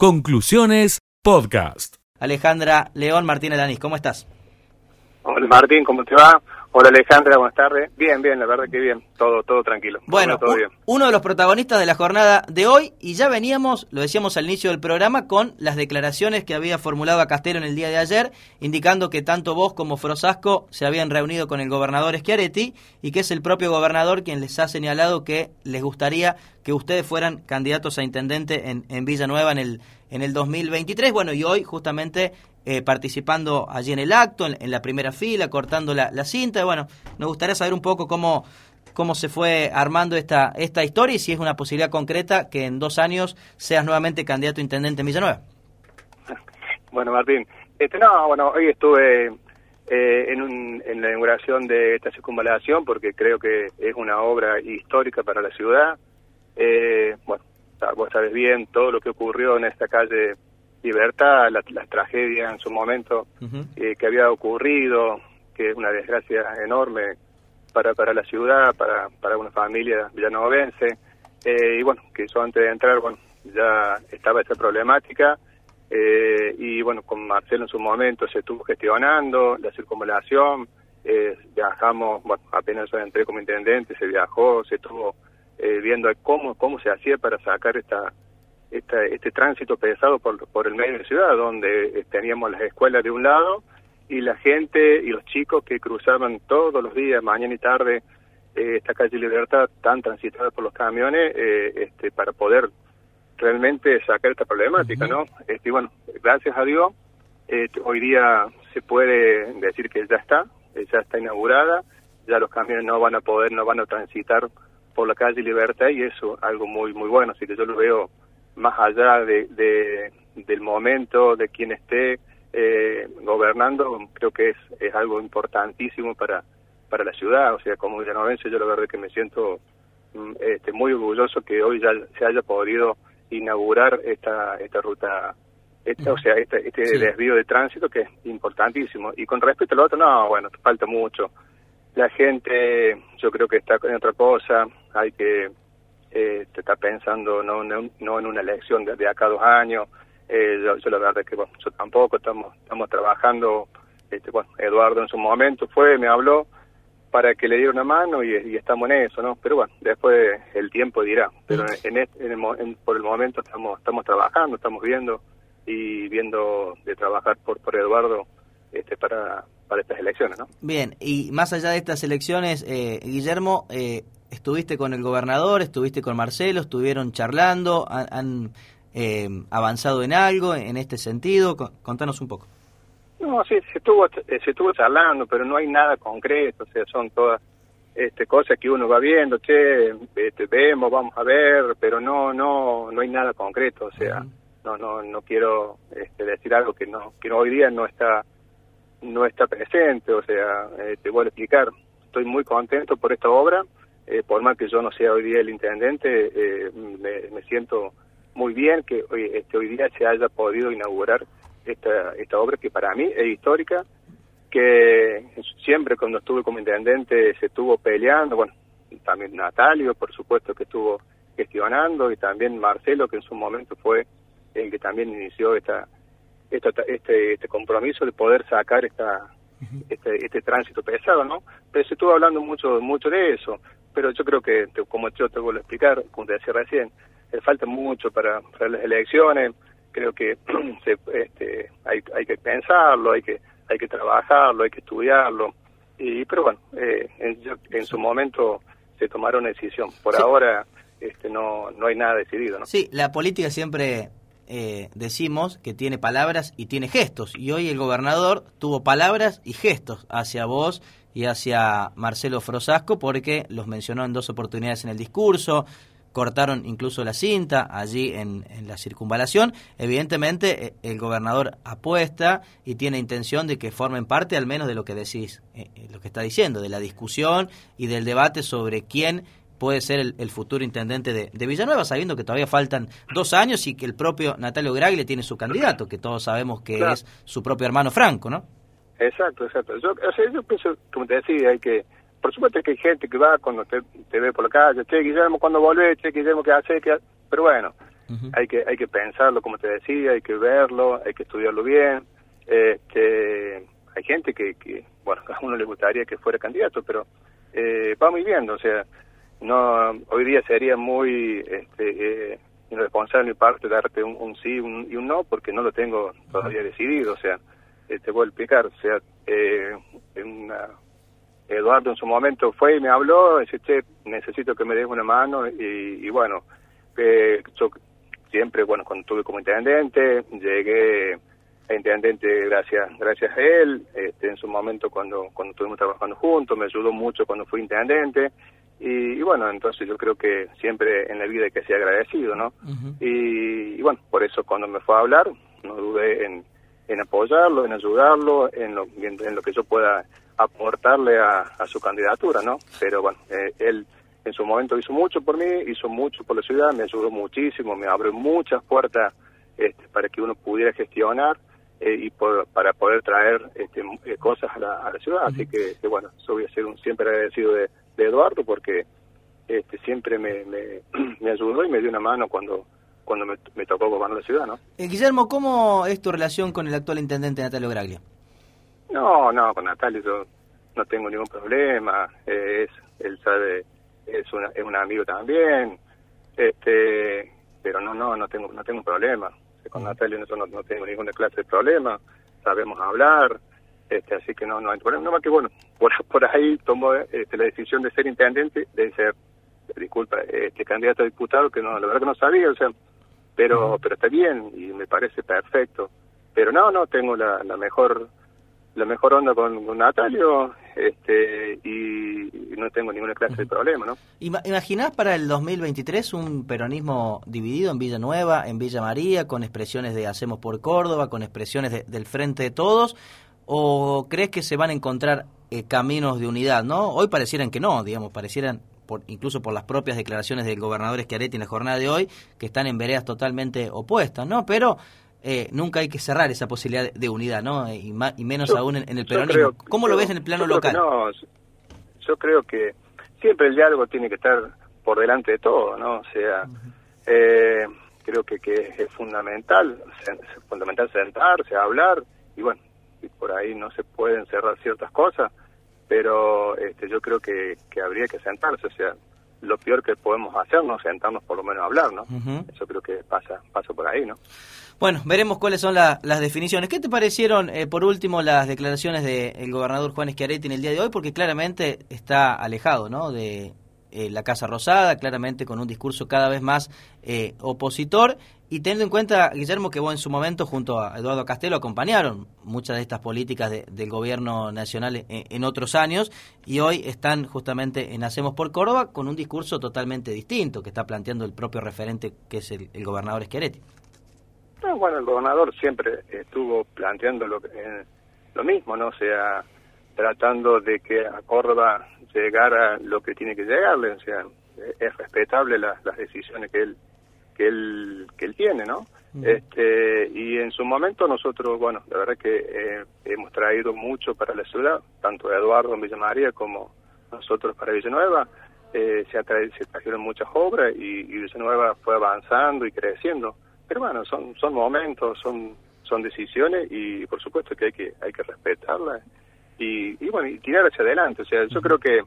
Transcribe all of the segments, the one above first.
Conclusiones Podcast. Alejandra León Martínez Lanís, ¿cómo estás? Hola Martín, ¿cómo te va? Hola Alejandra, buenas tardes. Bien, bien, la verdad que bien, todo todo tranquilo. Bueno, todo bien. uno de los protagonistas de la jornada de hoy, y ya veníamos, lo decíamos al inicio del programa, con las declaraciones que había formulado a Castelo en el día de ayer, indicando que tanto vos como Frosasco se habían reunido con el gobernador Schiaretti y que es el propio gobernador quien les ha señalado que les gustaría que ustedes fueran candidatos a intendente en, en Villanueva en el, en el 2023. Bueno, y hoy justamente eh, participando allí en el acto, en, la primera fila, cortando la, cinta. Bueno, nos gustaría saber un poco cómo, cómo se fue armando esta, esta historia y si es una posibilidad concreta que en dos años seas nuevamente candidato a intendente en Villanueva. Bueno, Martín, este, no, bueno, hoy estuve eh, en, en la inauguración de esta circunvalación porque creo que es una obra histórica para la ciudad. Eh, bueno, vos sabes bien todo lo que ocurrió en esta calle Libertad, la, tragedia en su momento eh, que había ocurrido, que es una desgracia enorme para, para la ciudad, para, para una familia villanovense. Eh, y bueno, que eso antes de entrar, bueno, ya estaba esa problemática. Eh, y bueno, con Marcelo en su momento se estuvo gestionando la circunvalación, eh, viajamos, bueno, apenas yo entré como intendente, se viajó, se estuvo eh, viendo cómo, cómo se hacía para sacar esta este tránsito pesado por, por el medio de la ciudad, donde eh, teníamos las escuelas de un lado y la gente y los chicos que cruzaban todos los días, mañana y tarde, eh, esta calle Libertad tan transitada por los camiones, eh, este, para poder realmente sacar esta problemática, ¿no? Este, y bueno, gracias a Dios, hoy día se puede decir que ya está, ya está inaugurada, ya los camiones no van a poder, no van a transitar por la calle Libertad y eso algo muy muy bueno, así que yo lo veo más allá de, del momento, de quien esté eh, gobernando, creo que es, es algo importantísimo para, para la ciudad. O sea, como villanovense yo la verdad que me siento mm, este, muy orgulloso que hoy ya se haya podido inaugurar esta, esta ruta este, o sea, este, este desvío de tránsito que es importantísimo. Y con respecto al otro, no, bueno, falta mucho. La gente, yo creo que está con otra cosa, hay que eh, te está pensando no, no, en una elección de, acá a dos años. Eh, yo, la verdad es que bueno, yo tampoco, estamos, estamos trabajando, este, bueno, Eduardo en su momento fue, me habló para que le diera una mano y, estamos en eso, ¿no? Pero bueno, después el tiempo dirá. Pero en, en, por el momento estamos, estamos trabajando, estamos viendo y viendo de trabajar por, por Eduardo este, para, para estas elecciones, ¿no? Bien, y más allá de estas elecciones, eh, Guillermo, eh, estuviste con el gobernador, estuviste con Marcelo, estuvieron charlando, han, eh, avanzado en algo en este sentido. Contanos un poco. No, sí, se estuvo, eh, se estuvo charlando, pero no hay nada concreto, o sea, son todas este, cosas que uno va viendo, che, este, vemos, vamos a ver, pero no, no, no hay nada concreto, o sea, no, no, no quiero este, decir algo que no, que hoy día no está, no está presente, o sea, eh, te voy a explicar, estoy muy contento por esta obra, eh, por más que yo no sea hoy día el intendente, eh, me, siento muy bien que hoy, este, hoy día se haya podido inaugurar esta, esta obra que para mí es histórica, que siempre cuando estuve como intendente se estuvo peleando, bueno, también Natalio, por supuesto, que estuvo gestionando, y también Marcelo, que en su momento fue el que también inició esta, esta este, este compromiso de poder sacar esta, este, este tránsito pesado, ¿no? Pero se estuvo hablando mucho, mucho de eso pero yo creo que, como yo te vuelvo a explicar, como te decía recién, le falta mucho para, para las elecciones, creo que se, este, hay, hay que pensarlo, hay que, hay que trabajarlo, hay que estudiarlo, y pero bueno, eh, en, en, su momento se tomaron una decisión, por ahora este, no, no hay nada decidido. ¿no? Sí, la política siempre eh, decimos que tiene palabras y tiene gestos. Y hoy el gobernador tuvo palabras y gestos hacia vos y hacia Marcelo Frosasco porque los mencionó en dos oportunidades en el discurso, cortaron incluso la cinta allí en, la circunvalación. Evidentemente eh, el gobernador apuesta y tiene intención de que formen parte al menos de lo que decís, eh, eh, lo que está diciendo, de la discusión y del debate sobre quién puede ser el, futuro intendente de, Villanueva, sabiendo que todavía faltan dos años y que el propio Natalio Gragli tiene su candidato, que todos sabemos que es su propio hermano Franco, ¿no? Exacto, exacto. Yo, o sea, yo pienso, como te decía, hay que, por supuesto que hay gente que va cuando te, ve por la calle, che, Guillermo, cuando volvés, che, Guillermo, ¿qué hace? ¿Qué Pero bueno, hay que hay que pensarlo, como te decía, hay que verlo, hay que estudiarlo bien. Este, hay gente que, que, bueno, a uno le gustaría que fuera candidato, pero eh, vamos viendo, o sea, no hoy día sería muy este, eh, irresponsable de mi parte darte un, sí y un no, porque no lo tengo todavía decidido, o sea, eh, te voy a explicar, o sea, eh, Eduardo en su momento fue y me habló, dice, che, necesito que me des una mano, y, y bueno, eh, yo siempre, bueno, cuando estuve como intendente, llegué a intendente gracias gracias a él, este, en su momento cuando, cuando estuvimos trabajando juntos, me ayudó mucho cuando fui intendente, y, bueno, entonces yo creo que siempre en la vida hay que ser agradecido, ¿no? y, bueno, por eso cuando me fue a hablar, no dudé en, en apoyarlo, en ayudarlo, en lo, en lo que yo pueda aportarle a, a su candidatura, ¿no? Pero bueno, eh, él en su momento hizo mucho por mí, hizo mucho por la ciudad, me ayudó muchísimo, me abrió muchas puertas este, para que uno pudiera gestionar eh, y para poder traer este, eh, cosas a la, a la ciudad. Así que, bueno, yo voy a ser un siempre agradecido de, Eduardo porque este, siempre me, me, ayudó y me dio una mano cuando cuando me, tocó gobernar la ciudad, ¿no? Eh, Guillermo, ¿cómo es tu relación con el actual intendente Natalio Graglia? No, no, con Natalio yo no tengo ningún problema, es él sabe, es, una, es un amigo también, este pero no, no, no tengo no tengo un problema con Natalia no, no tengo ninguna clase de problema, sabemos hablar, este, así que no, no hay problema. No más que bueno, por, por ahí tomó este, la decisión de ser intendente, de ser, disculpa, este candidato a diputado, que no, la verdad que no sabía, o sea, pero, pero está bien y me parece perfecto. Pero no, no, tengo la, la mejor la mejor onda con, Natalio este, y, no tengo ninguna clase de problema, ¿no? ¿Imaginás para el 2023 un peronismo dividido en Villanueva, en Villa María, con expresiones de Hacemos por Córdoba, con expresiones del Frente de Todos? ¿O crees que se van a encontrar eh, caminos de unidad, no? Hoy parecieran que no, digamos, parecieran por, incluso por las propias declaraciones del gobernador Schiaretti en la jornada de hoy, que están en veredas totalmente opuestas, ¿no? Pero eh, nunca hay que cerrar esa posibilidad de unidad, ¿no? Y, y menos aún en, el peronismo. ¿Cómo lo ves en el plano local? No, yo creo que siempre el diálogo tiene que estar por delante de todo, ¿no? O sea, eh, creo que, que es fundamental, es fundamental sentarse, hablar, y bueno, y por ahí no se pueden cerrar ciertas cosas, pero este, yo creo que, que habría que sentarse, o sea, lo peor que podemos hacer no sentarnos por lo menos a hablar, ¿no? Eso creo que pasa, pasa por ahí, ¿no? Bueno, veremos cuáles son las definiciones. ¿Qué te parecieron, eh, por último, las declaraciones del gobernador Juan Schiaretti en el día de hoy? Porque claramente está alejado, ¿no? De eh, la Casa Rosada, claramente con un discurso cada vez más eh, opositor. Y teniendo en cuenta, Guillermo, que vos en su momento junto a Eduardo Castelo acompañaron muchas de estas políticas del gobierno nacional en, otros años y hoy están justamente en Hacemos por Córdoba con un discurso totalmente distinto que está planteando el propio referente que es el, gobernador Schiaretti. bueno, el gobernador siempre estuvo planteando lo, lo mismo, ¿no? O sea, tratando de que a Córdoba llegara lo que tiene que llegarle, o sea, es respetable las decisiones que él que él que él tiene, ¿no? Este y en su momento nosotros, bueno, la verdad que eh, hemos traído mucho para la ciudad, tanto Eduardo en Villa María como nosotros para Villanueva. Eh, se, se trajeron muchas obras y, y Villanueva fue avanzando y creciendo. Pero bueno, son son momentos, son son decisiones y por supuesto que hay que hay que respetarlas y, y bueno y tirar hacia adelante. O sea, yo creo que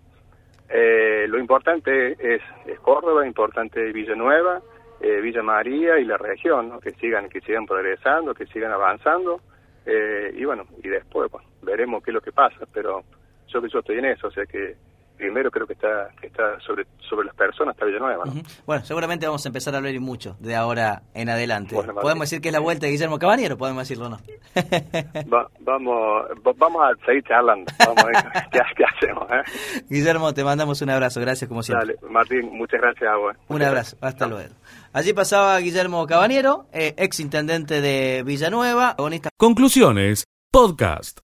eh, lo importante es, es Córdoba, importante Villanueva, eh, Villa María y la región, que sigan que sigan progresando, que sigan avanzando eh, y bueno y después veremos qué es lo que pasa, pero yo que yo estoy en eso, o sea que primero creo que está que está sobre sobre las personas está Villanueva. ¿no? Bueno, seguramente vamos a empezar a hablar mucho de ahora en adelante. podemos decir que es la vuelta de Guillermo Caballero, podemos decirlo no. vamos vamos a seguir charlando, vamos a ver qué, hacemos. ¿eh? Guillermo, te mandamos un abrazo, gracias como siempre. Dale, Martín, muchas gracias a vos. Un abrazo, hasta luego. Allí pasaba Guillermo Caballero, eh, ex intendente de Villanueva. Conclusiones, podcast.